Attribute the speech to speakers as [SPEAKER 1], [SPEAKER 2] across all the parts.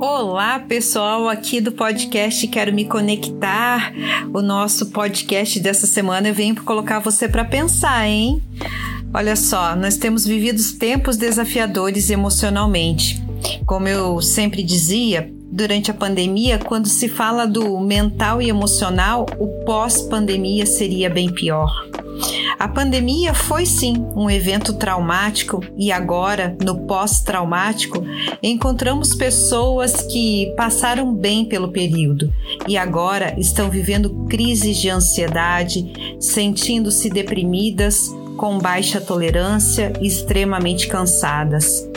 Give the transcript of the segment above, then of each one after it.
[SPEAKER 1] Olá, pessoal, aqui do podcast Quero Me Conectar. O nosso podcast dessa semana eu venho colocar você para pensar, hein? Olha só, nós temos vivido tempos desafiadores emocionalmente. Como eu sempre dizia, durante a pandemia, quando se fala do mental e emocional, o pós-pandemia seria bem pior. A pandemia foi sim um evento traumático e agora, no pós-traumático, encontramos pessoas que passaram bem pelo período e agora estão vivendo crises de ansiedade, sentindo-se deprimidas, com baixa tolerância e extremamente cansadas.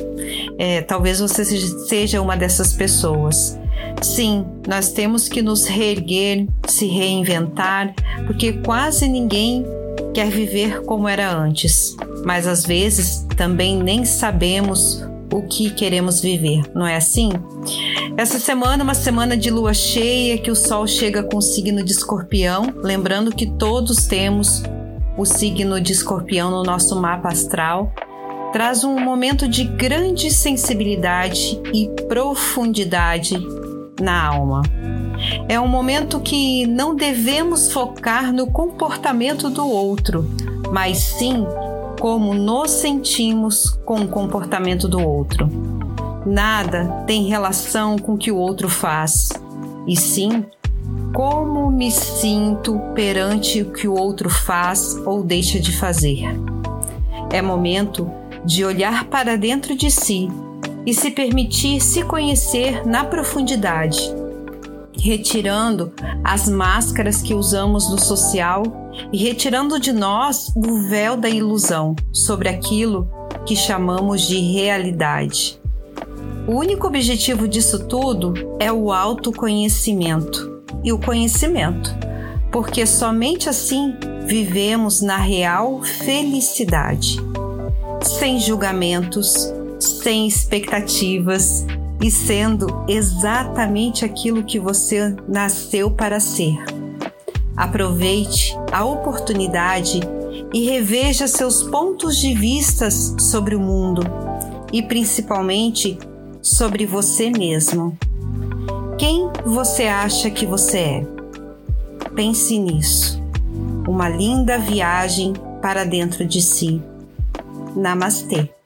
[SPEAKER 1] É, talvez você seja uma dessas pessoas. Sim, nós temos que nos reerguer, se reinventar, porque quase ninguém quer viver como era antes, mas às vezes também nem sabemos o que queremos viver, não é assim? Essa semana é uma semana de lua cheia que o sol chega com o signo de escorpião, lembrando que todos temos o signo de escorpião no nosso mapa astral, traz um momento de grande sensibilidade e profundidade na alma. É um momento que não devemos focar no comportamento do outro, mas sim como nos sentimos com o comportamento do outro. Nada tem relação com o que o outro faz, e sim como me sinto perante o que o outro faz ou deixa de fazer. É momento de olhar para dentro de si e se permitir se conhecer na profundidade retirando as máscaras que usamos no social e retirando de nós o véu da ilusão sobre aquilo que chamamos de realidade. O único objetivo disso tudo é o autoconhecimento e o conhecimento, porque somente assim vivemos na real felicidade, sem julgamentos, sem expectativas e sendo exatamente aquilo que você nasceu para ser. Aproveite a oportunidade e reveja seus pontos de vista sobre o mundo e principalmente sobre você mesmo. Quem você acha que você é? Pense nisso. Uma linda viagem para dentro de si. Namastê.